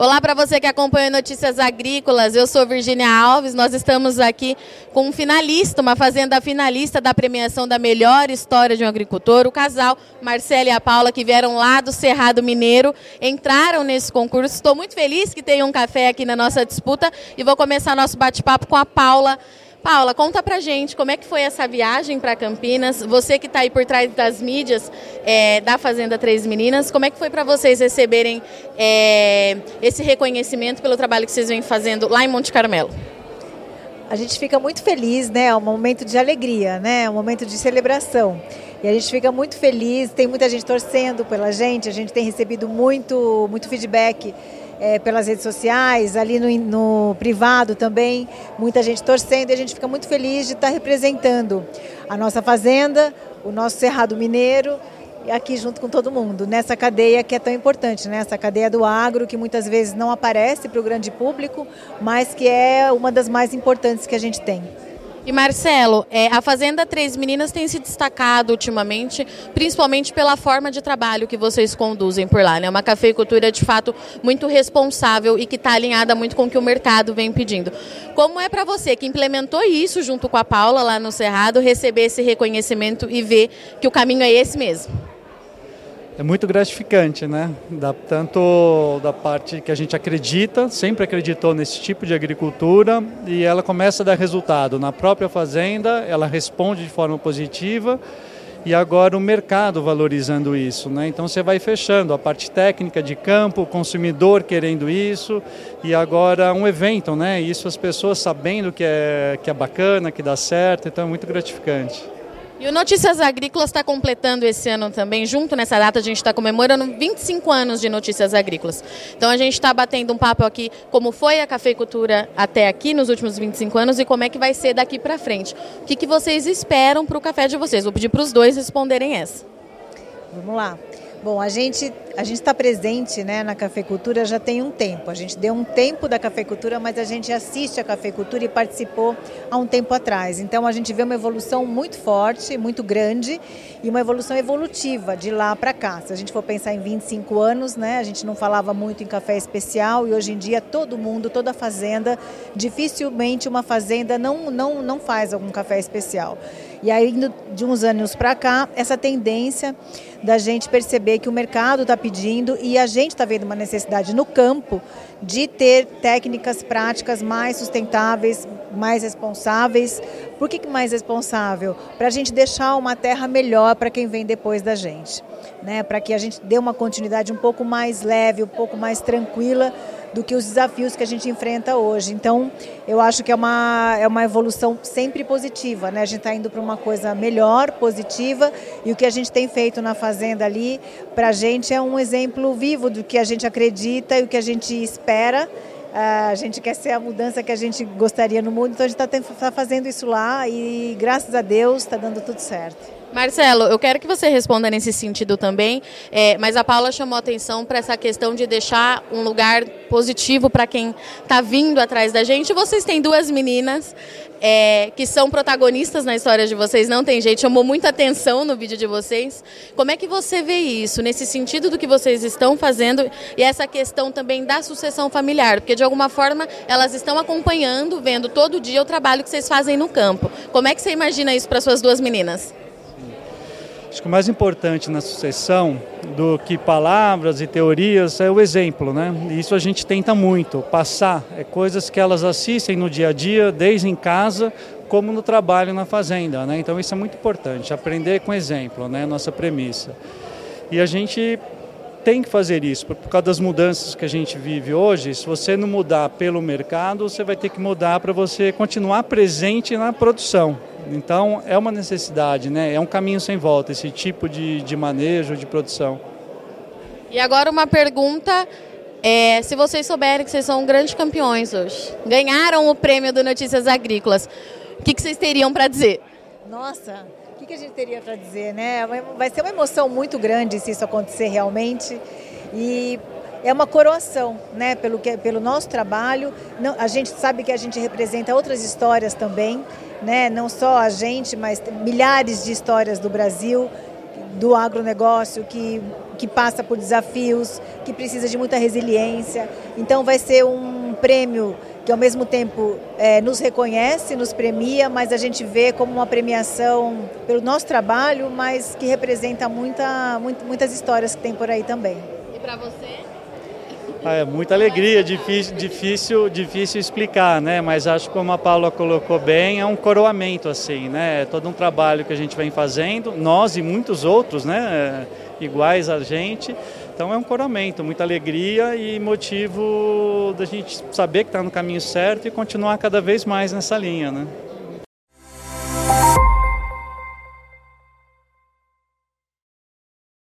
Olá para você que acompanha Notícias Agrícolas. Eu sou Virginia Alves. Nós estamos aqui com um finalista, uma fazenda finalista da premiação da melhor história de um agricultor. O casal Marcela e a Paula, que vieram lá do Cerrado Mineiro, entraram nesse concurso. Estou muito feliz que tenham um café aqui na nossa disputa e vou começar nosso bate-papo com a Paula. Paula, conta pra gente como é que foi essa viagem para Campinas. Você que está aí por trás das mídias é, da Fazenda Três Meninas, como é que foi para vocês receberem é, esse reconhecimento pelo trabalho que vocês vêm fazendo lá em Monte Carmelo? A gente fica muito feliz, né? É um momento de alegria, né? É um momento de celebração. E a gente fica muito feliz, tem muita gente torcendo pela gente, a gente tem recebido muito, muito feedback é, pelas redes sociais, ali no, no, privado também, muita gente torcendo e a gente fica muito feliz de estar representando a nossa fazenda, o nosso Cerrado Mineiro e aqui junto com todo mundo, nessa cadeia que é tão importante, né? essa cadeia do agro que muitas vezes não aparece para o grande público, mas que é uma das mais importantes que a gente tem. E Marcelo, é, a Fazenda Três Meninas tem se destacado ultimamente, principalmente pela forma de trabalho que vocês conduzem por lá. Né? Uma cafeicultura de fato muito responsável e que está alinhada muito com o que o mercado vem pedindo. Como é para você que implementou isso junto com a Paula lá no Cerrado, receber esse reconhecimento e ver que o caminho é esse mesmo? É muito gratificante, né? Da, tanto da parte que a gente acredita, sempre acreditou nesse tipo de agricultura e ela começa a dar resultado na própria fazenda, ela responde de forma positiva e agora o mercado valorizando isso, né? Então você vai fechando a parte técnica de campo, o consumidor querendo isso e agora um evento, né? Isso as pessoas sabendo que é que é bacana, que dá certo, então é muito gratificante. E o Notícias Agrícolas está completando esse ano também, junto nessa data, a gente está comemorando 25 anos de Notícias Agrícolas. Então a gente está batendo um papo aqui como foi a cafeicultura até aqui nos últimos 25 anos e como é que vai ser daqui para frente. O que, que vocês esperam para o café de vocês? Vou pedir para os dois responderem essa. Vamos lá. Bom, a gente a gente está presente né, na cafeicultura já tem um tempo. A gente deu um tempo da cafeicultura, mas a gente assiste a cafeicultura e participou há um tempo atrás. Então a gente vê uma evolução muito forte, muito grande e uma evolução evolutiva de lá para cá. Se a gente for pensar em 25 anos, né, a gente não falava muito em café especial e hoje em dia todo mundo, toda fazenda, dificilmente uma fazenda não, não, não faz algum café especial. E aí, de uns anos para cá, essa tendência da gente perceber que o mercado está pedindo e a gente está vendo uma necessidade no campo de ter técnicas práticas mais sustentáveis, mais responsáveis. Por que mais responsável? Para a gente deixar uma terra melhor para quem vem depois da gente, né? Para que a gente dê uma continuidade um pouco mais leve, um pouco mais tranquila do que os desafios que a gente enfrenta hoje. Então, eu acho que é uma, é uma evolução sempre positiva, né? A gente está indo para uma coisa melhor, positiva, e o que a gente tem feito na Fazenda ali, para a gente é um exemplo vivo do que a gente acredita e o que a gente espera. A gente quer ser a mudança que a gente gostaria no mundo, então a gente está tá fazendo isso lá e, graças a Deus, está dando tudo certo. Marcelo, eu quero que você responda nesse sentido também, é, mas a Paula chamou atenção para essa questão de deixar um lugar positivo para quem está vindo atrás da gente. Vocês têm duas meninas é, que são protagonistas na história de vocês, não tem jeito, chamou muita atenção no vídeo de vocês. Como é que você vê isso, nesse sentido do que vocês estão fazendo e essa questão também da sucessão familiar? Porque de alguma forma elas estão acompanhando, vendo todo dia o trabalho que vocês fazem no campo. Como é que você imagina isso para suas duas meninas? Acho que o mais importante na sucessão do que palavras e teorias é o exemplo, né? Isso a gente tenta muito passar, é coisas que elas assistem no dia a dia, desde em casa como no trabalho na fazenda, né? Então isso é muito importante, aprender com exemplo, né? Nossa premissa. E a gente tem que fazer isso, por causa das mudanças que a gente vive hoje. Se você não mudar pelo mercado, você vai ter que mudar para você continuar presente na produção. Então é uma necessidade, né? é um caminho sem volta esse tipo de, de manejo, de produção. E agora uma pergunta, é, se vocês souberem que vocês são grandes campeões hoje, ganharam o prêmio do Notícias Agrícolas, o que, que vocês teriam para dizer? Nossa, o que, que a gente teria para dizer, né? Vai ser uma emoção muito grande se isso acontecer realmente. E é uma coroação, né? Pelo, que, pelo nosso trabalho. Não, a gente sabe que a gente representa outras histórias também, né? Não só a gente, mas milhares de histórias do Brasil, do agronegócio que que passa por desafios, que precisa de muita resiliência. Então vai ser um prêmio que ao mesmo tempo é, nos reconhece, nos premia, mas a gente vê como uma premiação pelo nosso trabalho, mas que representa muita, muito, muitas histórias que tem por aí também. E para você? Ah, é muita alegria, difícil, difícil, difícil explicar, né? Mas acho que como a Paula colocou bem, é um coroamento assim, né? É todo um trabalho que a gente vem fazendo, nós e muitos outros, né? Iguais a gente. Então é um coroamento, muita alegria e motivo da gente saber que está no caminho certo e continuar cada vez mais nessa linha, né?